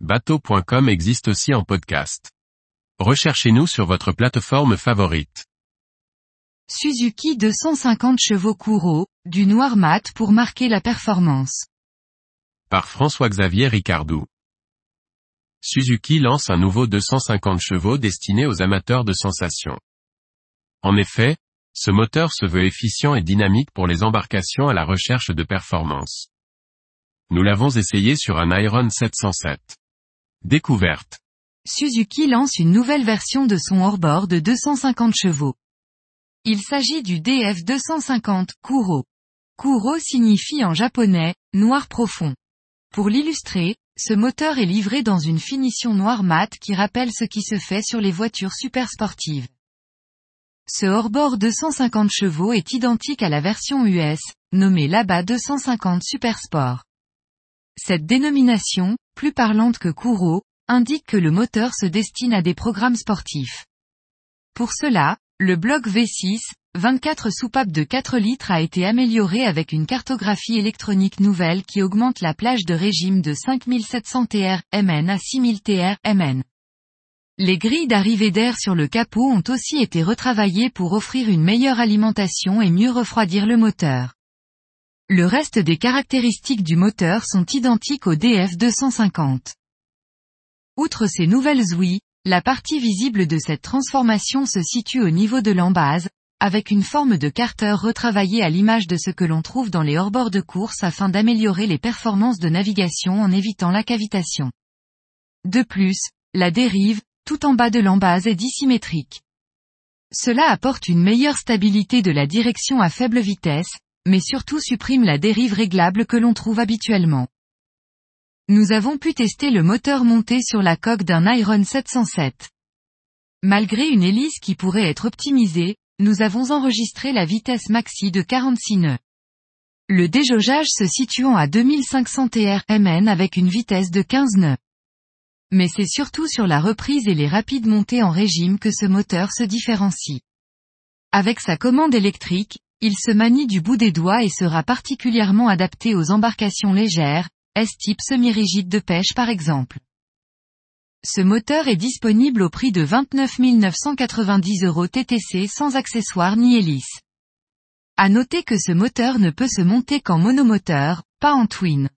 bateau.com existe aussi en podcast. Recherchez-nous sur votre plateforme favorite. Suzuki 250 chevaux Kuro, du noir mat pour marquer la performance. Par François-Xavier Ricardou. Suzuki lance un nouveau 250 chevaux destiné aux amateurs de sensations. En effet, ce moteur se veut efficient et dynamique pour les embarcations à la recherche de performance. Nous l'avons essayé sur un Iron 707. Découverte. Suzuki lance une nouvelle version de son hors-bord de 250 chevaux. Il s'agit du DF250 Kuro. Kuro signifie en japonais, noir profond. Pour l'illustrer, ce moteur est livré dans une finition noir mat qui rappelle ce qui se fait sur les voitures super sportives. Ce hors-bord 250 chevaux est identique à la version US, nommée là-bas 250 Super Sport. Cette dénomination, plus parlante que Kuro, indique que le moteur se destine à des programmes sportifs. Pour cela, le bloc V6, 24 soupapes de 4 litres a été amélioré avec une cartographie électronique nouvelle qui augmente la plage de régime de 5700 TR MN à 6000 TR MN. Les grilles d'arrivée d'air sur le capot ont aussi été retravaillées pour offrir une meilleure alimentation et mieux refroidir le moteur. Le reste des caractéristiques du moteur sont identiques au DF250. Outre ces nouvelles ouïes, la partie visible de cette transformation se situe au niveau de l'embase, avec une forme de carter retravaillée à l'image de ce que l'on trouve dans les hors-bords de course afin d'améliorer les performances de navigation en évitant la cavitation. De plus, la dérive, tout en bas de l'embase est dissymétrique. Cela apporte une meilleure stabilité de la direction à faible vitesse, mais surtout supprime la dérive réglable que l'on trouve habituellement. Nous avons pu tester le moteur monté sur la coque d'un Iron 707. Malgré une hélice qui pourrait être optimisée, nous avons enregistré la vitesse maxi de 46 nœuds. Le déjaugeage se situant à 2500 TR MN avec une vitesse de 15 nœuds. Mais c'est surtout sur la reprise et les rapides montées en régime que ce moteur se différencie. Avec sa commande électrique, il se manie du bout des doigts et sera particulièrement adapté aux embarcations légères, S-type semi-rigide de pêche par exemple. Ce moteur est disponible au prix de 29 990 euros TTC sans accessoires ni hélice. À noter que ce moteur ne peut se monter qu'en monomoteur, pas en twin.